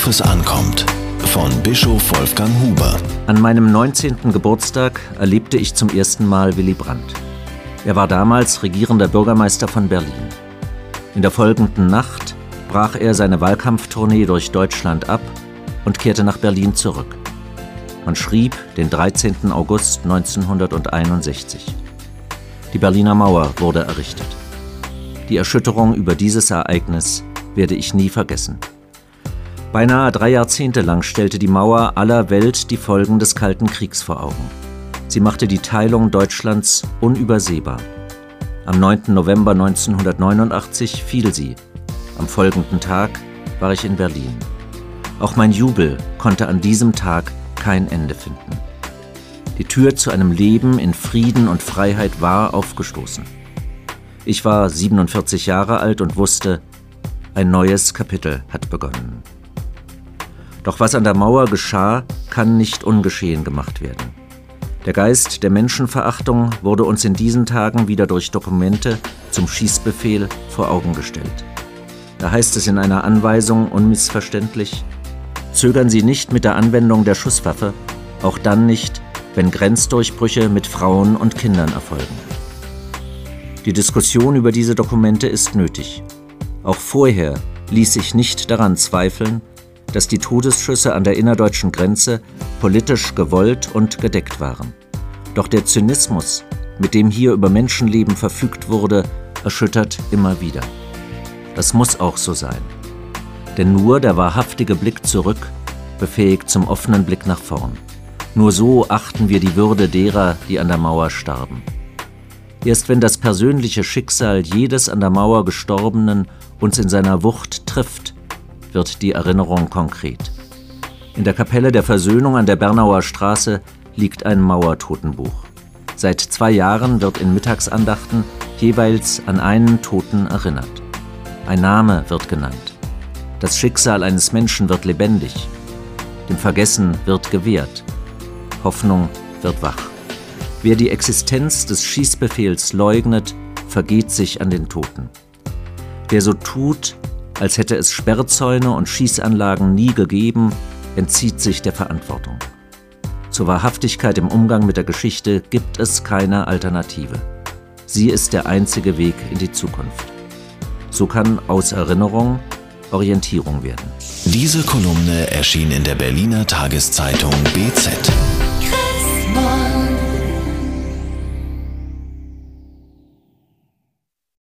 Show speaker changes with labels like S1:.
S1: Worauf es ankommt. Von Bischof Wolfgang Huber.
S2: An meinem 19. Geburtstag erlebte ich zum ersten Mal Willy Brandt. Er war damals regierender Bürgermeister von Berlin. In der folgenden Nacht brach er seine Wahlkampftournee durch Deutschland ab und kehrte nach Berlin zurück. Man schrieb den 13. August 1961. Die Berliner Mauer wurde errichtet. Die Erschütterung über dieses Ereignis werde ich nie vergessen. Beinahe drei Jahrzehnte lang stellte die Mauer aller Welt die Folgen des Kalten Kriegs vor Augen. Sie machte die Teilung Deutschlands unübersehbar. Am 9. November 1989 fiel sie. Am folgenden Tag war ich in Berlin. Auch mein Jubel konnte an diesem Tag kein Ende finden. Die Tür zu einem Leben in Frieden und Freiheit war aufgestoßen. Ich war 47 Jahre alt und wusste, ein neues Kapitel hat begonnen. Doch was an der Mauer geschah, kann nicht ungeschehen gemacht werden. Der Geist der Menschenverachtung wurde uns in diesen Tagen wieder durch Dokumente zum Schießbefehl vor Augen gestellt. Da heißt es in einer Anweisung unmissverständlich, zögern Sie nicht mit der Anwendung der Schusswaffe, auch dann nicht, wenn Grenzdurchbrüche mit Frauen und Kindern erfolgen. Die Diskussion über diese Dokumente ist nötig. Auch vorher ließ sich nicht daran zweifeln, dass die Todesschüsse an der innerdeutschen Grenze politisch gewollt und gedeckt waren. Doch der Zynismus, mit dem hier über Menschenleben verfügt wurde, erschüttert immer wieder. Das muss auch so sein. Denn nur der wahrhaftige Blick zurück befähigt zum offenen Blick nach vorn. Nur so achten wir die Würde derer, die an der Mauer starben. Erst wenn das persönliche Schicksal jedes an der Mauer Gestorbenen uns in seiner Wucht trifft, wird die Erinnerung konkret. In der Kapelle der Versöhnung an der Bernauer Straße liegt ein Mauertotenbuch. Seit zwei Jahren wird in Mittagsandachten jeweils an einen Toten erinnert. Ein Name wird genannt. Das Schicksal eines Menschen wird lebendig. Dem Vergessen wird gewährt. Hoffnung wird wach. Wer die Existenz des Schießbefehls leugnet, vergeht sich an den Toten. Wer so tut, als hätte es Sperrzäune und Schießanlagen nie gegeben, entzieht sich der Verantwortung. Zur Wahrhaftigkeit im Umgang mit der Geschichte gibt es keine Alternative. Sie ist der einzige Weg in die Zukunft. So kann aus Erinnerung Orientierung werden.
S1: Diese Kolumne erschien in der Berliner Tageszeitung BZ.